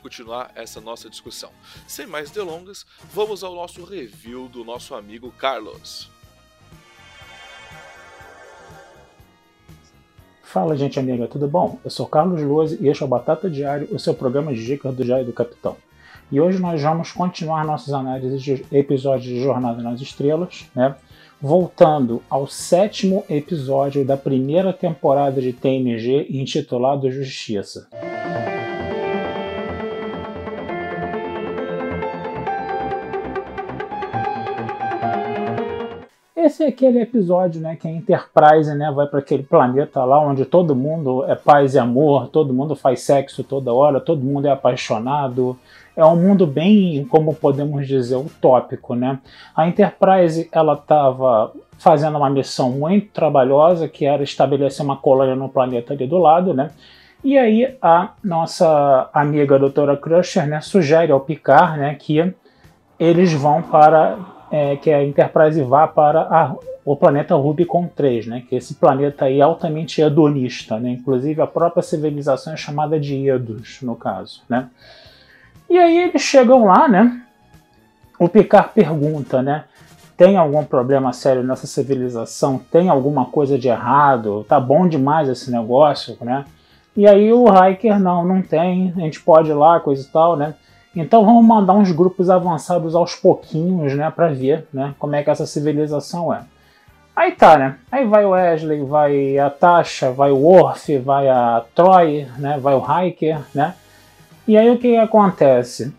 continuar essa nossa discussão. Sem mais delongas, vamos ao nosso review do nosso amigo Carlos. Fala, gente amiga, tudo bom? Eu sou Carlos Lose e este é o Batata Diário, o seu programa de dicas do Diário do Capitão. E hoje nós vamos continuar nossas análises de episódios de Jornada nas Estrelas, né? voltando ao sétimo episódio da primeira temporada de TNG intitulado Justiça. Esse é aquele episódio, né, que a Enterprise, né, vai para aquele planeta lá onde todo mundo é paz e amor, todo mundo faz sexo toda hora, todo mundo é apaixonado, é um mundo bem, como podemos dizer, utópico, né? A Enterprise ela estava fazendo uma missão muito trabalhosa, que era estabelecer uma colônia no planeta ali do lado, né? E aí a nossa amiga a doutora Crusher, né, sugere ao Picard, né, que eles vão para é, que a Enterprise vá para a, o planeta Rubicon 3, né, que esse planeta aí é altamente hedonista, né, inclusive a própria civilização é chamada de Edos, no caso, né. E aí eles chegam lá, né? O Picard pergunta, né? Tem algum problema sério nessa civilização? Tem alguma coisa de errado? Tá bom demais esse negócio, né? E aí o Riker, não, não tem, a gente pode ir lá, coisa e tal, né? Então vamos mandar uns grupos avançados aos pouquinhos, né, para ver, né, como é que essa civilização é. Aí tá, né? Aí vai o Wesley, vai a Tasha, vai o Worf, vai a Troy, né, vai o Riker, né? E aí o que acontece?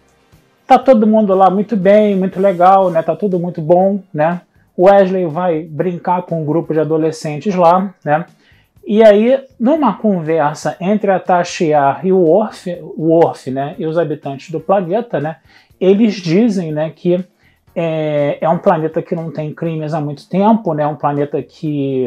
Tá todo mundo lá muito bem, muito legal, né? Tá tudo muito bom, né? Wesley vai brincar com um grupo de adolescentes lá, né? E aí, numa conversa entre a Tashiar e o Worf, o né, e os habitantes do planeta, né, eles dizem, né, que é, é um planeta que não tem crimes há muito tempo, né, um planeta que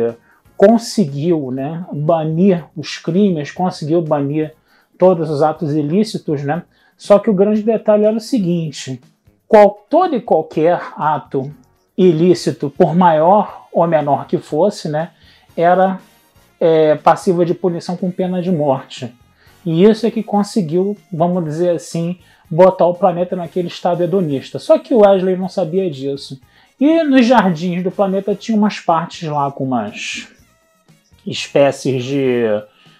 conseguiu, né, banir os crimes, conseguiu banir todos os atos ilícitos, né? Só que o grande detalhe era o seguinte: qual, todo e qualquer ato ilícito, por maior ou menor que fosse, né, era é, passivo de punição com pena de morte. E isso é que conseguiu, vamos dizer assim, botar o planeta naquele estado hedonista. Só que o Wesley não sabia disso. E nos jardins do planeta tinha umas partes lá com umas espécies de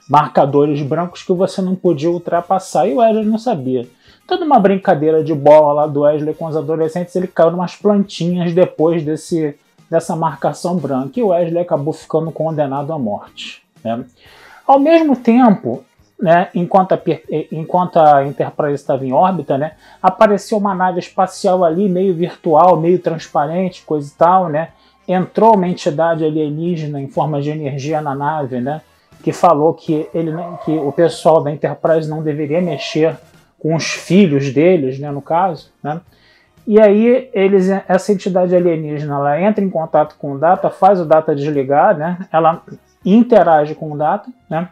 marcadores brancos que você não podia ultrapassar e o Wesley não sabia. Toda uma brincadeira de bola lá do Wesley com os adolescentes, ele caiu umas plantinhas depois desse, dessa marcação branca e Wesley acabou ficando condenado à morte. Né? Ao mesmo tempo, né, enquanto, a, enquanto a Enterprise estava em órbita, né, apareceu uma nave espacial ali, meio virtual, meio transparente, coisa e tal, né? Entrou uma entidade alienígena em forma de energia na nave, né? que falou que, ele, que o pessoal da Enterprise não deveria mexer com os filhos deles, né, no caso, né? E aí eles, essa entidade alienígena, ela entra em contato com o Data, faz o Data desligar, né? Ela interage com o Data, né?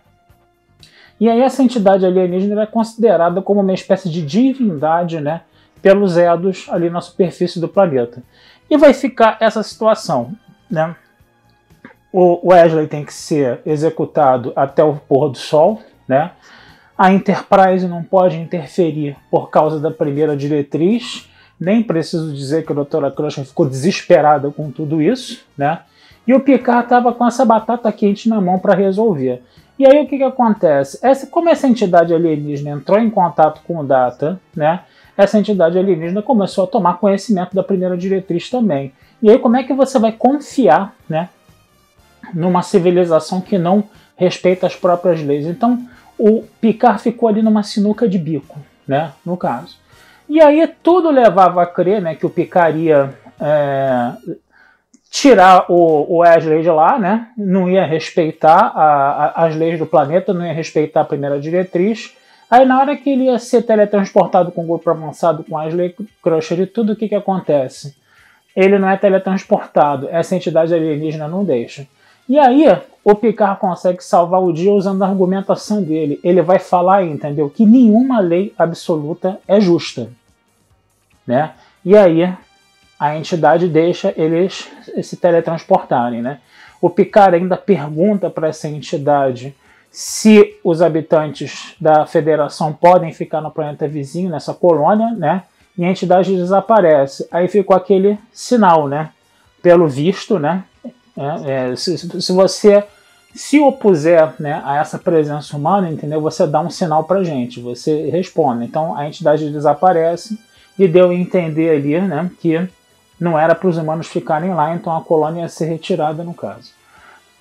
E aí essa entidade alienígena é considerada como uma espécie de divindade, né? Pelos Edos ali na superfície do planeta. E vai ficar essa situação, né? o Wesley tem que ser executado até o pôr do sol, né? A Enterprise não pode interferir por causa da primeira diretriz. Nem preciso dizer que a doutora Crusher ficou desesperada com tudo isso, né? E o Picard estava com essa batata quente na mão para resolver. E aí o que, que acontece? Essa, como essa entidade alienígena entrou em contato com o Data, né? Essa entidade alienígena começou a tomar conhecimento da primeira diretriz também. E aí como é que você vai confiar, né? numa civilização que não respeita as próprias leis. Então o Picard ficou ali numa sinuca de bico, né? No caso. E aí tudo levava a crer né, que o Picard ia é, tirar o, o Wesley de lá, né? Não ia respeitar a, a, as leis do planeta, não ia respeitar a primeira diretriz. Aí na hora que ele ia ser teletransportado com o grupo avançado com Wesley Crusher e tudo, o que, que acontece? Ele não é teletransportado, essa entidade alienígena não deixa. E aí, o Picard consegue salvar o dia usando a argumentação dele. Ele vai falar, entendeu? Que nenhuma lei absoluta é justa. Né? E aí, a entidade deixa eles se teletransportarem. Né? O Picard ainda pergunta para essa entidade se os habitantes da Federação podem ficar no planeta vizinho, nessa colônia, né? E a entidade desaparece. Aí ficou aquele sinal, né? Pelo visto, né? É, é, se, se, você se opuser né, a essa presença humana, entendeu? Você dá um sinal para gente, você responde. Então a entidade desaparece e deu a entender ali, né, que não era para os humanos ficarem lá, então a colônia ia ser retirada no caso.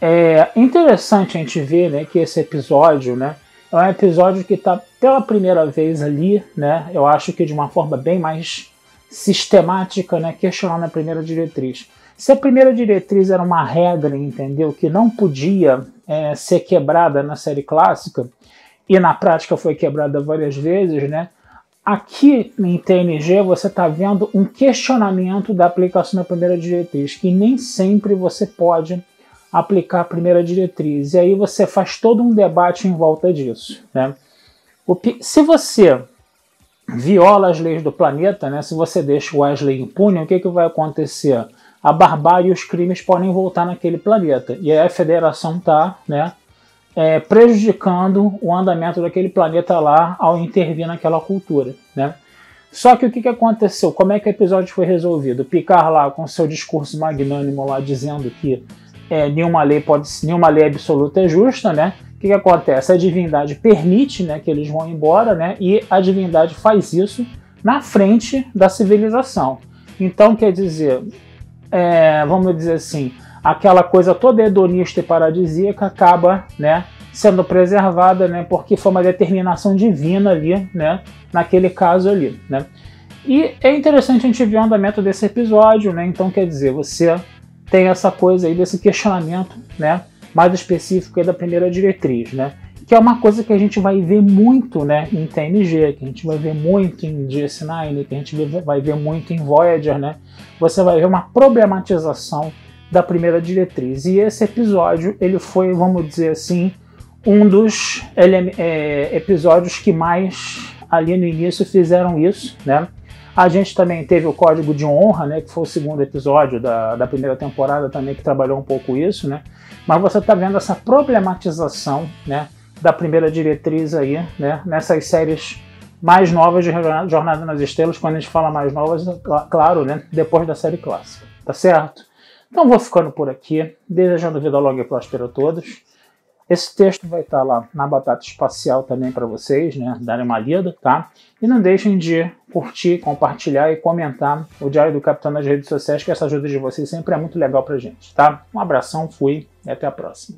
É interessante a gente ver, né, que esse episódio, né, é um episódio que está pela primeira vez ali, né, eu acho que de uma forma bem mais sistemática, né, questionando a primeira diretriz. Se a primeira diretriz era uma regra, entendeu, que não podia é, ser quebrada na série clássica, e na prática foi quebrada várias vezes, né? Aqui em TNG você está vendo um questionamento da aplicação da primeira diretriz, que nem sempre você pode aplicar a primeira diretriz. E aí você faz todo um debate em volta disso. Né? Se você viola as leis do planeta, né, se você deixa o Wesley impune, o que, que vai acontecer? A barbárie e os crimes podem voltar naquele planeta. E aí a federação está né, é, prejudicando o andamento daquele planeta lá ao intervir naquela cultura. Né? Só que o que, que aconteceu? Como é que o episódio foi resolvido? Picar lá com seu discurso magnânimo lá dizendo que é, nenhuma lei pode, nenhuma lei absoluta é justa, né? O que, que acontece? A divindade permite né, que eles vão embora, né? E a divindade faz isso na frente da civilização. Então, quer dizer, é, vamos dizer assim, aquela coisa toda hedonista e paradisíaca acaba, né, sendo preservada, né, porque foi uma determinação divina ali, né, naquele caso ali, né. E é interessante a gente ver o andamento desse episódio, né, então quer dizer, você tem essa coisa aí desse questionamento, né, mais específico aí da primeira diretriz, né que é uma coisa que a gente vai ver muito né, em TNG, que a gente vai ver muito em DS9, que a gente vai ver muito em Voyager, né? Você vai ver uma problematização da primeira diretriz. E esse episódio, ele foi, vamos dizer assim, um dos é, episódios que mais ali no início fizeram isso, né? A gente também teve o Código de Honra, né, que foi o segundo episódio da, da primeira temporada também, que trabalhou um pouco isso, né? Mas você está vendo essa problematização, né? Da primeira diretriz aí, né? Nessas séries mais novas de Jornada nas Estrelas, quando a gente fala mais novas, claro, né? Depois da série clássica, tá certo? Então vou ficando por aqui, desejando vida longa e próspera a todos. Esse texto vai estar lá na Batata Espacial também para vocês, né? Darem uma lida, tá? E não deixem de curtir, compartilhar e comentar o Diário do Capitão nas redes sociais, que essa ajuda de vocês sempre é muito legal pra gente, tá? Um abração, fui e até a próxima.